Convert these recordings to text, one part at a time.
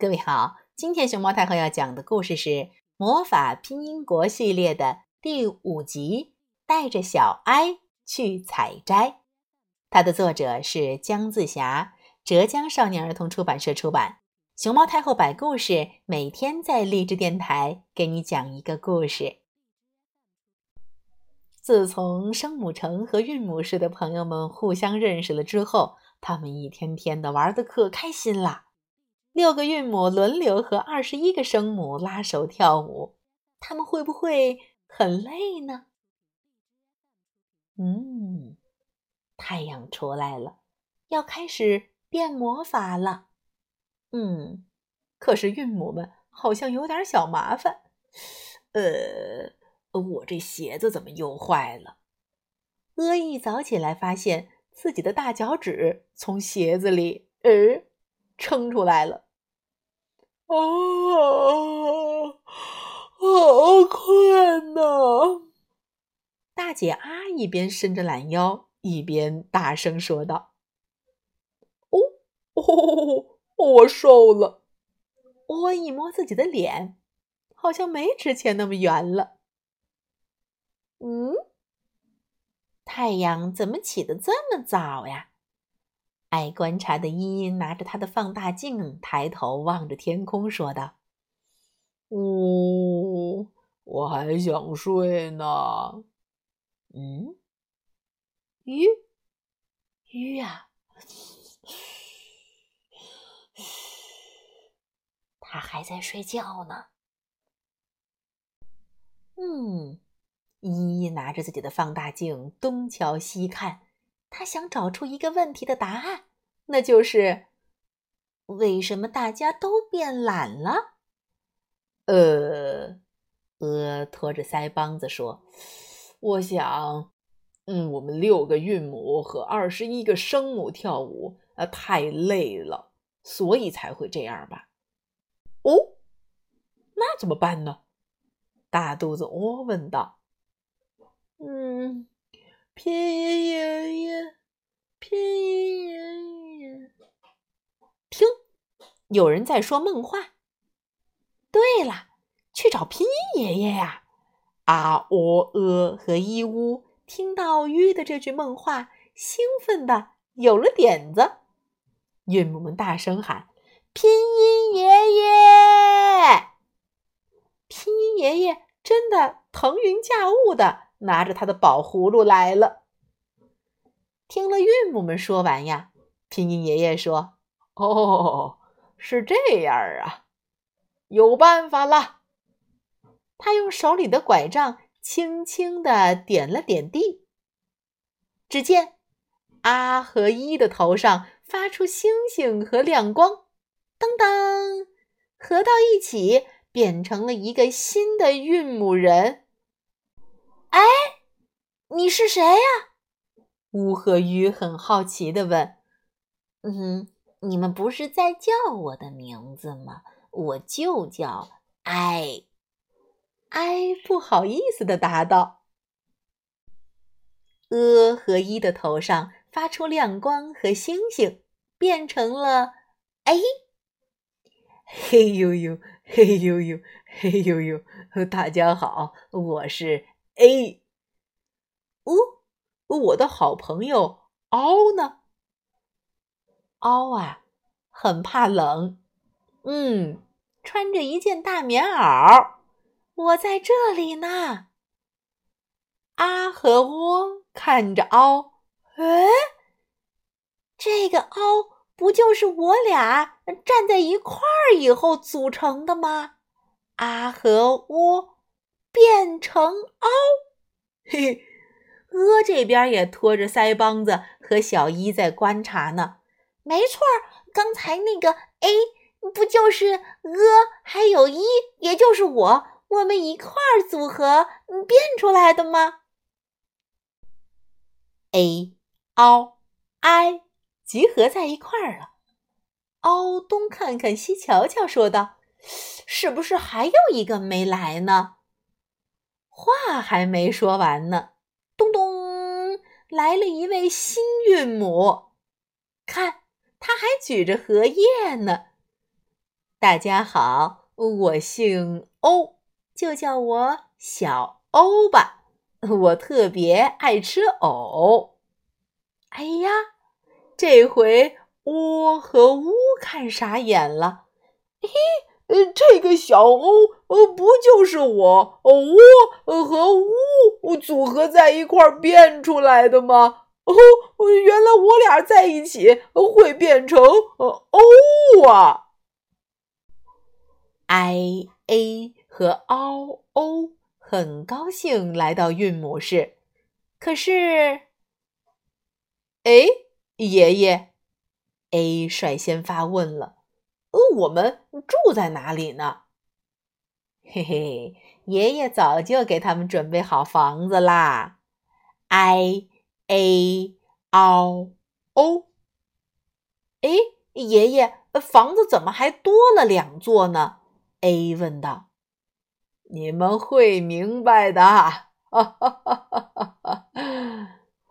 各位好，今天熊猫太后要讲的故事是《魔法拼音国》系列的第五集《带着小哀去采摘》。它的作者是姜自霞，浙江少年儿童出版社出版。熊猫太后摆故事，每天在励志电台给你讲一个故事。自从声母城和韵母市的朋友们互相认识了之后，他们一天天的玩的可开心了。六个韵母轮流和二十一个声母拉手跳舞，他们会不会很累呢？嗯，太阳出来了，要开始变魔法了。嗯，可是韵母们好像有点小麻烦。呃。我这鞋子怎么又坏了？阿一早起来，发现自己的大脚趾从鞋子里呃撑出来了。啊，好困呐！大姐阿一边伸着懒腰，一边大声说道：“哦哦，我瘦了。”我一摸自己的脸，好像没之前那么圆了。嗯，太阳怎么起得这么早呀？爱观察的依依拿着他的放大镜，抬头望着天空，说道：“呜，我还想睡呢。”嗯，鱼，鱼呀，他还在睡觉呢。嗯。依依拿着自己的放大镜东瞧西看，他想找出一个问题的答案，那就是为什么大家都变懒了？呃，鹅拖着腮帮子说：“我想，嗯，我们六个韵母和二十一个声母跳舞，啊，太累了，所以才会这样吧？”哦，那怎么办呢？大肚子窝问道。嗯，拼音爷爷，拼音爷爷，听，有人在说梦话。对了，去找拼音爷爷呀！啊喔呃和伊乌听到吁的这句梦话，兴奋的有了点子。韵母们大声喊：“拼音爷爷！”拼音爷爷真的腾云驾雾的。拿着他的宝葫芦来了。听了韵母们说完呀，拼音爷爷说：“哦，是这样啊，有办法了。”他用手里的拐杖轻轻的点了点地，只见阿和一的头上发出星星和亮光，噔噔，合到一起变成了一个新的韵母人。哎，你是谁呀？乌和鱼很好奇的问。“嗯，你们不是在叫我的名字吗？我就叫哎。”哎不好意思的答道。呃和一的头上发出亮光和星星，变成了哎。嘿呦呦，嘿呦呦，嘿呦呦，大家好，我是。A，哦，我的好朋友凹呢？凹啊，很怕冷，嗯，穿着一件大棉袄。我在这里呢。阿和窝看着凹，哎，这个凹不就是我俩站在一块儿以后组成的吗？阿和窝。变成凹，嘿，鹅这边也拖着腮帮子和小一在观察呢。没错，刚才那个 A 不就是鹅还有一，也就是我，我们一块儿组合变出来的吗？A、凹、I 集合在一块儿了。凹东看看西瞧瞧，说道：“是不是还有一个没来呢？”话还没说完呢，咚咚，来了一位新韵母。看，他还举着荷叶呢。大家好，我姓欧，就叫我小欧吧。我特别爱吃藕。哎呀，这回窝和乌看傻眼了。嘿，呃，这个小欧，呃，不就是我窝和呜组合在一块儿变出来的吗？哦，原来我俩在一起会变成呃欧啊！i a 和 o o 很高兴来到韵母室，可是，哎，爷爷，a 率先发问了：“，我们住在哪里呢？”嘿嘿，爷爷早就给他们准备好房子啦！i a o o，哎，爷爷，房子怎么还多了两座呢？a 问道。你们会明白的。哈哈哈哈哈！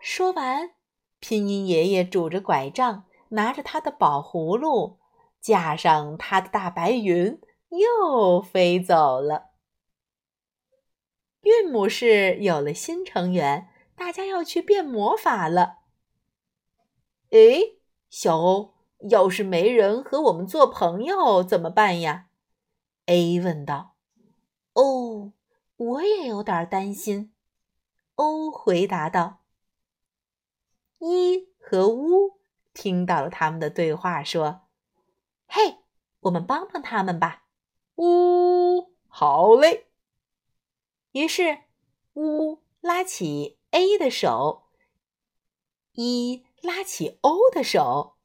说完，拼音爷爷拄着拐杖，拿着他的宝葫芦，架上他的大白云，又飞走了。韵母是有了新成员。大家要去变魔法了。哎，小欧，要是没人和我们做朋友怎么办呀？A 问道。哦，我也有点担心。欧回答道。一和乌听到了他们的对话，说：“嘿，我们帮帮他们吧。”呜，好嘞。于是乌拉起。A 的手，一拉起 O 的手，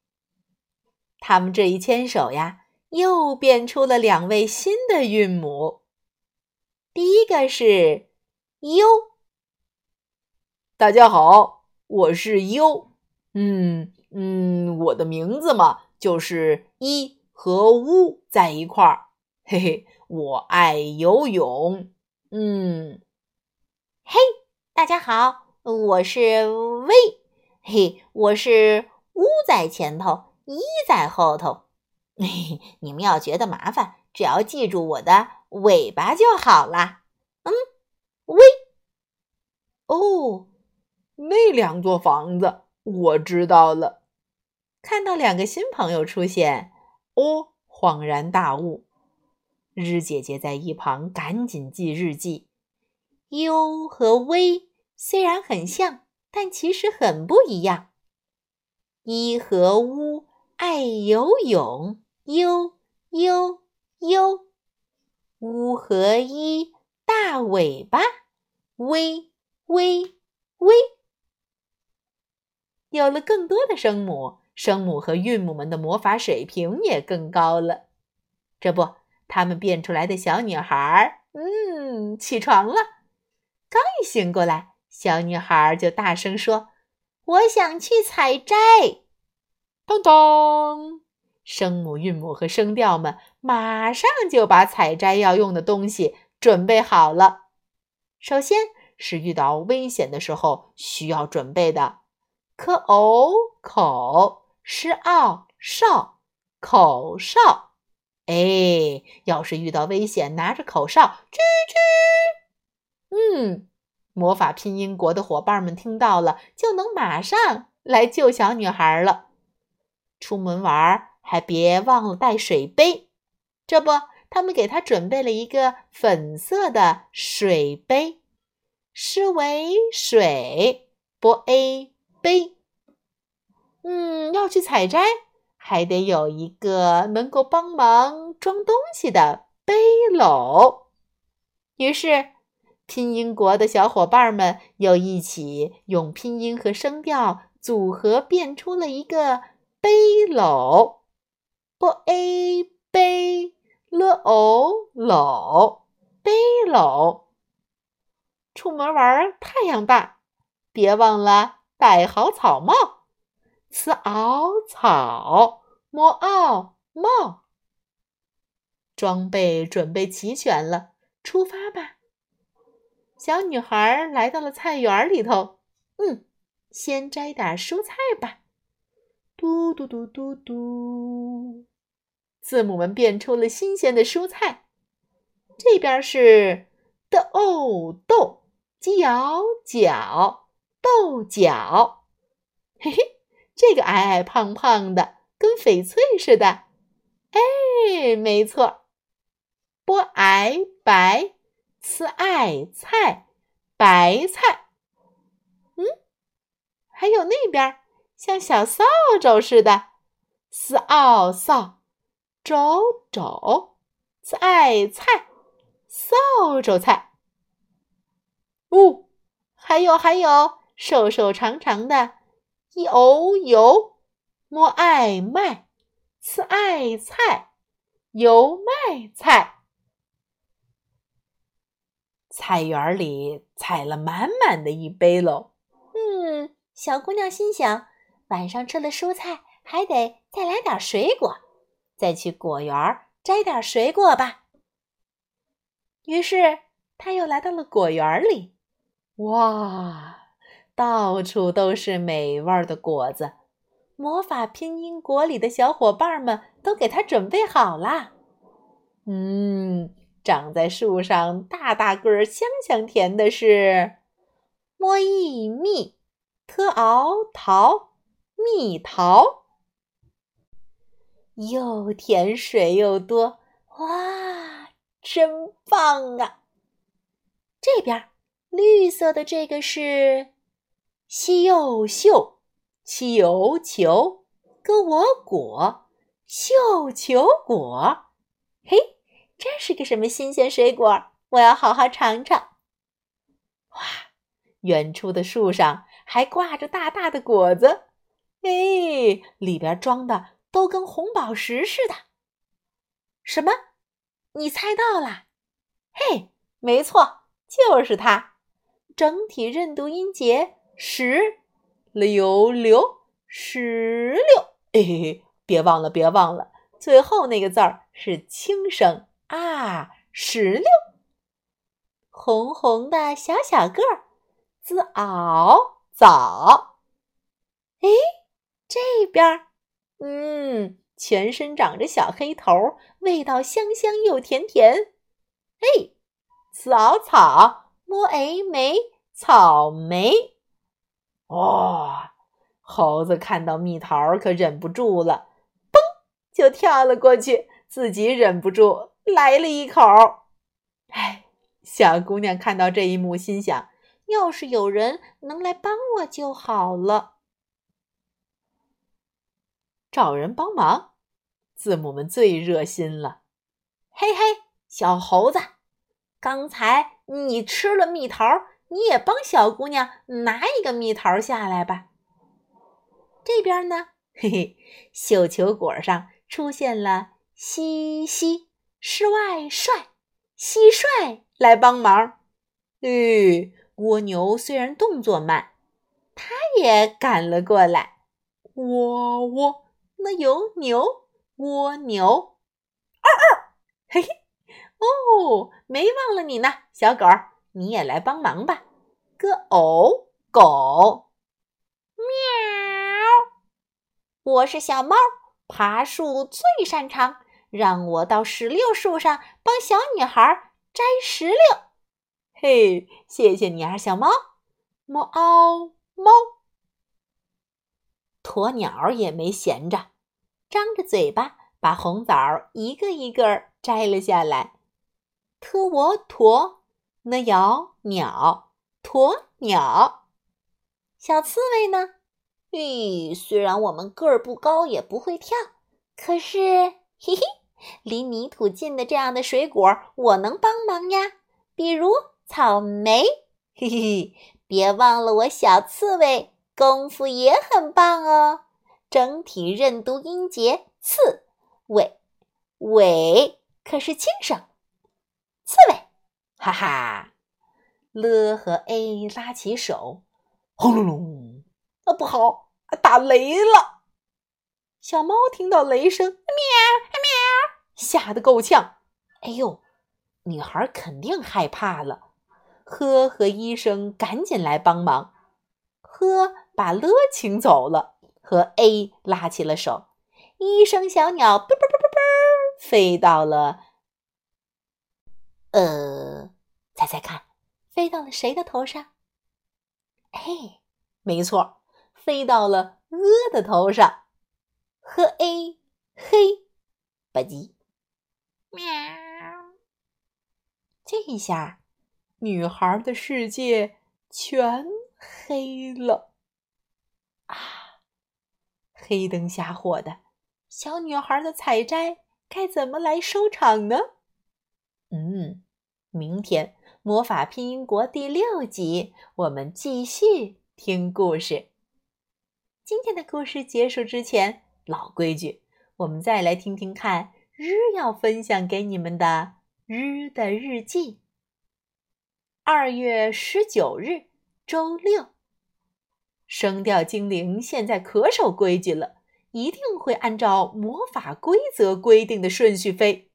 他们这一牵手呀，又变出了两位新的韵母。第一个是 U，大家好，我是 U。嗯嗯，我的名字嘛，就是一和乌在一块儿。嘿嘿，我爱游泳。嗯，嘿。大家好，我是威，嘿，我是乌在前头，一在后头。你们要觉得麻烦，只要记住我的尾巴就好了。嗯，威。哦，那两座房子我知道了。看到两个新朋友出现，哦，恍然大悟。日姐姐在一旁赶紧记日记。U 和威。虽然很像，但其实很不一样。一和乌爱游泳，悠悠悠；乌和一大尾巴，，V V V。有了更多的声母，声母和韵母们的魔法水平也更高了。这不，他们变出来的小女孩，嗯，起床了。刚一醒过来。小女孩就大声说：“我想去采摘。”当当，声母、韵母和声调们马上就把采摘要用的东西准备好了。首先是遇到危险的时候需要准备的可偶口是奥哨口哨。哎，要是遇到危险，拿着口哨，吱吱，嗯。魔法拼音国的伙伴们听到了，就能马上来救小女孩了。出门玩还别忘了带水杯。这不，他们给她准备了一个粉色的水杯，诗为水，波 a 杯。嗯，要去采摘，还得有一个能够帮忙装东西的背篓。于是。拼音国的小伙伴们又一起用拼音和声调组合，变出了一个背篓，b a 背，l o 篓，背篓。出门玩太阳大，别忘了戴好草帽，c ao 草，m ao 帽。装备准备齐全了，出发吧！小女孩来到了菜园里头，嗯，先摘点蔬菜吧。嘟嘟嘟嘟嘟。字母们变出了新鲜的蔬菜。这边是豆豆角角豆角，嘿嘿，这个矮矮胖胖的，跟翡翠似的。哎，没错，波矮白吃爱菜白菜。嗯，还有那边像小扫帚似的，是奥扫帚帚是爱菜扫帚菜。哦，还有还有，瘦瘦长长的，油油摸爱麦。吃爱菜，油麦菜。菜园里采了满满的一杯喽。嗯，小姑娘心想，晚上吃了蔬菜，还得再来点水果，再去果园摘点水果吧。于是，她又来到了果园里。哇，到处都是美味的果子。魔法拼音国里的小伙伴们都给他准备好了。嗯，长在树上大大个儿、香香甜的是摸一蜜、特熬桃、蜜桃，又甜水又多，哇，真棒啊！这边绿色的这个是西柚秀。气油球，搁我果，绣球果，嘿，这是个什么新鲜水果？我要好好尝尝。哇，远处的树上还挂着大大的果子，哎，里边装的都跟红宝石似的。什么？你猜到了？嘿，没错，就是它，整体认读音节石榴，榴石榴，嘿嘿，别忘了，别忘了，最后那个字儿是轻声啊，石榴。红红的小小个儿，字熬枣。哎，这边，嗯，全身长着小黑头，味道香香又甜甜。哎，字熬草，摸哎梅，草莓。哦，猴子看到蜜桃可忍不住了，嘣就跳了过去，自己忍不住来了一口。哎，小姑娘看到这一幕，心想：要是有人能来帮我就好了。找人帮忙，字母们最热心了。嘿嘿，小猴子，刚才你吃了蜜桃。你也帮小姑娘拿一个蜜桃下来吧。这边呢，嘿嘿，绣球果上出现了西西，室外帅，蟋蟀来帮忙。咦，蜗牛虽然动作慢，它也赶了过来。喔喔，那有牛，蜗牛，二二，嘿嘿，哦，没忘了你呢，小狗儿。你也来帮忙吧，个偶狗，喵！我是小猫，爬树最擅长，让我到石榴树上帮小女孩摘石榴。嘿，谢谢你啊，小猫。猫猫，鸵鸟也没闲着，张着嘴巴把红枣一个一个摘了下来。特我鸵。那摇鸟，鸵鸟，小刺猬呢？咦，虽然我们个儿不高，也不会跳，可是，嘿嘿，离泥土近的这样的水果，我能帮忙呀。比如草莓，嘿嘿，别忘了我小刺猬功夫也很棒哦。整体认读音节，刺猬，尾可是轻声，刺猬。哈哈，了和 A 拉起手，轰隆隆！啊，不好，打雷了！小猫听到雷声，喵喵，吓得够呛。哎呦，女孩肯定害怕了。呵和医生赶紧来帮忙。呵把了请走了，和 A 拉起了手。医生小鸟，啵啵啵啵啵。飞到了……呃，猜猜看，飞到了谁的头上？嘿，没错，飞到了鹅的头上。呵 a 嘿，吧唧，喵！这一下，女孩的世界全黑了。啊，黑灯瞎火的，小女孩的采摘该怎么来收场呢？嗯，明天魔法拼音国第六集，我们继续听故事。今天的故事结束之前，老规矩，我们再来听听看日要分享给你们的日的日记。二月十九日，周六。声调精灵现在可守规矩了，一定会按照魔法规则规定的顺序飞。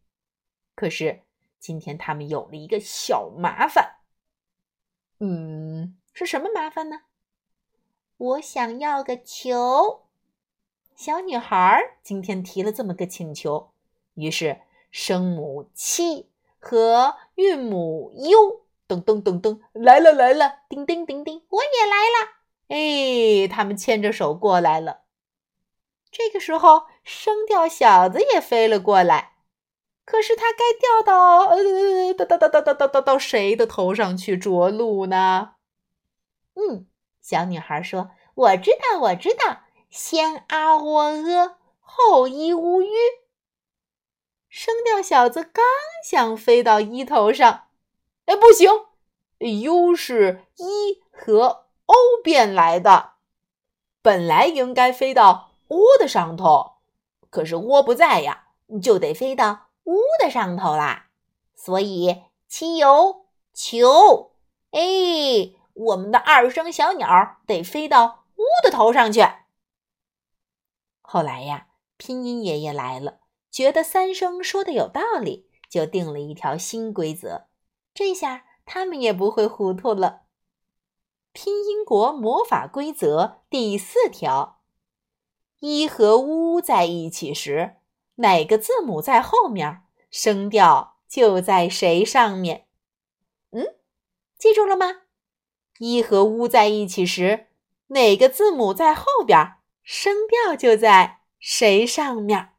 可是。今天他们有了一个小麻烦，嗯，是什么麻烦呢？我想要个球。小女孩今天提了这么个请求，于是声母“七”和韵母 “u” 噔噔噔噔来了来了，叮叮叮叮，我也来了。哎，他们牵着手过来了。这个时候，声调小子也飞了过来。可是它该掉到呃，到到到到到到到到谁的头上去着陆呢？嗯，小女孩说：“我知道，我知道，先啊喔呃，后一乌鱼。”声调小子刚想飞到一头上，哎，不行，u 是一和 o 变来的，本来应该飞到 o 的上头，可是 o 不在呀，就得飞到。屋的上头啦，所以七有球，哎，我们的二声小鸟得飞到屋的头上去。后来呀，拼音爷爷来了，觉得三声说的有道理，就定了一条新规则。这下他们也不会糊涂了。拼音国魔法规则第四条：一和乌在一起时。哪个字母在后面，声调就在谁上面。嗯，记住了吗？一和乌在一起时，哪个字母在后边，声调就在谁上面。